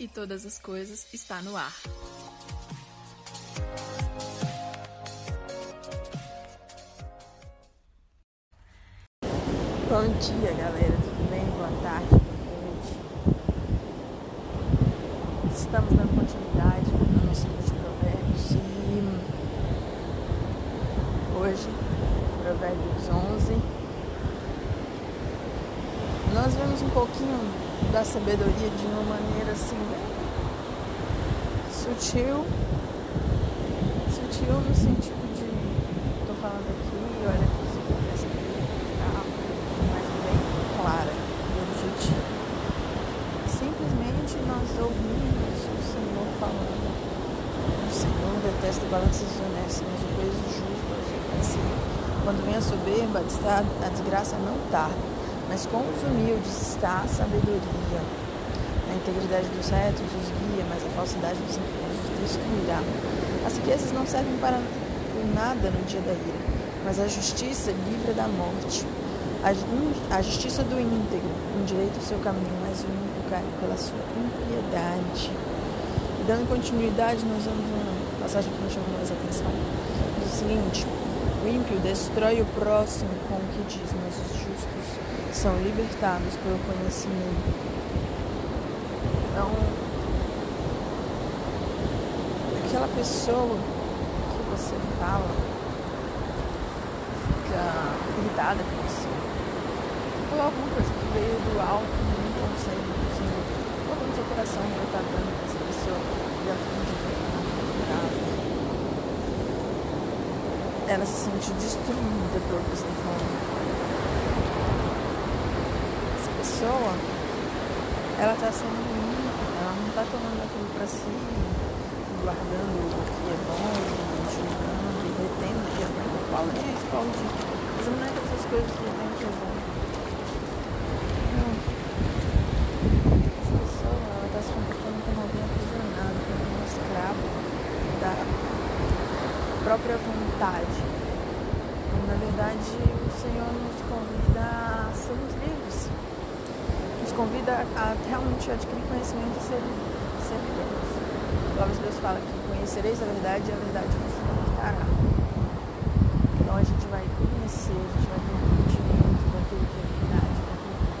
e todas as coisas está no ar. Bom dia, galera. Tudo bem? Boa tarde, boa noite. Estamos dando continuidade no nosso livro de Provérbios e hoje, Provérbios 11. Nós vemos um pouquinho da sabedoria de uma maneira assim, bem sutil. Sutil no sentido de, estou falando aqui, olha aqui clara e objetiva. Simplesmente nós ouvimos o Senhor falando. O Senhor detesta balanças honestas, mas o peso justo conhecido. Quando vem a soberba, a desgraça não tarda, mas com os humildes está a sabedoria. A integridade dos retos os guia, mas a falsidade dos infiéis os destruirá. As riquezas não servem para nada no dia da ira, mas a justiça livra da morte. A justiça do íntegro endireita o seu caminho, mas o ímpio cai pela sua impiedade. E dando continuidade, nós vamos uma passagem que nos chamou mais atenção. Diz o seguinte: O ímpio destrói o próximo com o que diz, mas os justos são libertados pelo conhecimento. Então, aquela pessoa que você fala fica irritada com você falou alguma coisa que veio do alto, um conselho do Senhor. Coloca no seu coração que está dando para essa pessoa e a fim de ela se sente destruída pelo que você está falando. Essa pessoa, ela está sendo limpa, ela não está tomando aquilo para si, guardando o que é bom, julgando e retendo o que é bom. Paulo diz, Paulo diz, mas não é essas coisas que tem que é bom. própria vontade. Na verdade, o Senhor nos convida a sermos livres. Nos convida a realmente adquirir conhecimento e ser, ser livres. A palavra de Deus fala que conhecereis a verdade e a verdade vos libertará. Então a gente vai conhecer, a gente vai ter um entendimento daquilo que é verdade, daquilo que é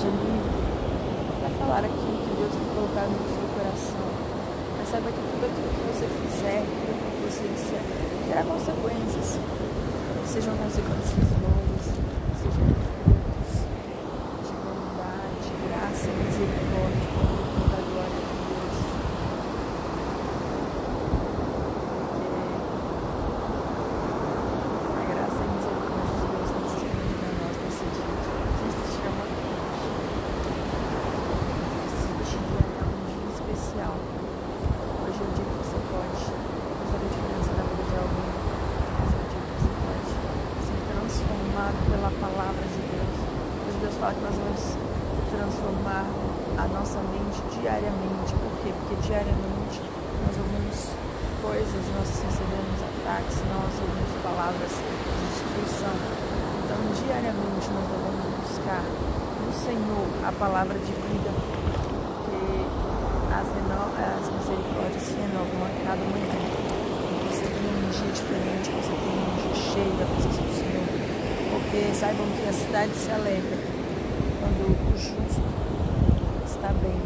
Seja livre para falar aquilo que Deus tem colocado no seu coração. Mas saiba que tudo aquilo que você fizer, tudo aquilo que você disser, terá consequências. Sejam consequências boas, sejam frutos de bondade, graça e misericórdia. pela palavra de Deus. Hoje Deus fala que nós vamos transformar a nossa mente diariamente. Por quê? Porque diariamente nós ouvimos coisas, nós recebemos ataques, nós ouvimos palavras de destruição. Então, diariamente nós devemos buscar no Senhor a palavra de vida, porque as, as misericórdias se renovam a cada manhã. Você tem um dia diferente, você tem um dia cheio da presença do Senhor porque saibam que a cidade se alegra quando o justo está bem.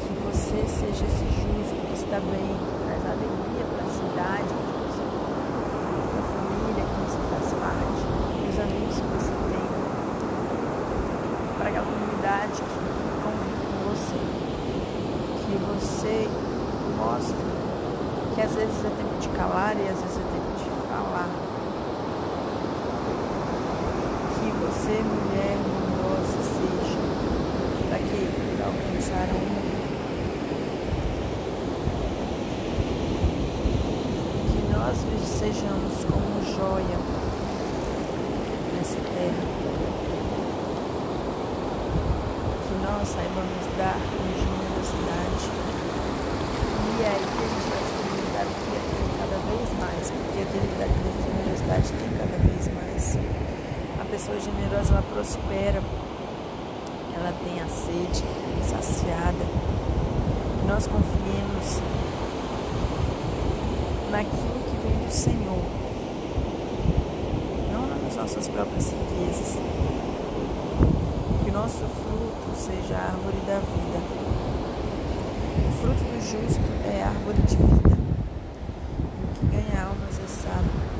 Que você seja esse justo também traz alegria para a cidade que para a família que você faz parte, os amigos que você tem, para a comunidade que convive com você. Que você mostre que às vezes é tempo de calar e às vezes é tempo de falar. Que você, mulher bondosa, seja daquele para alcançar um nós sejamos como joia nessa terra. Que nós saibamos dar com generosidade. E aí a gente vai experimentar o que é cada vez mais, porque a generosidade tem cada vez mais. A pessoa generosa ela prospera, ela tem a sede saciada. Que nós confiemos naquilo vem do Senhor, não nas nossas próprias riquezas. Que nosso fruto seja a árvore da vida. O fruto do justo é a árvore de vida. O que ganha almas é sábio.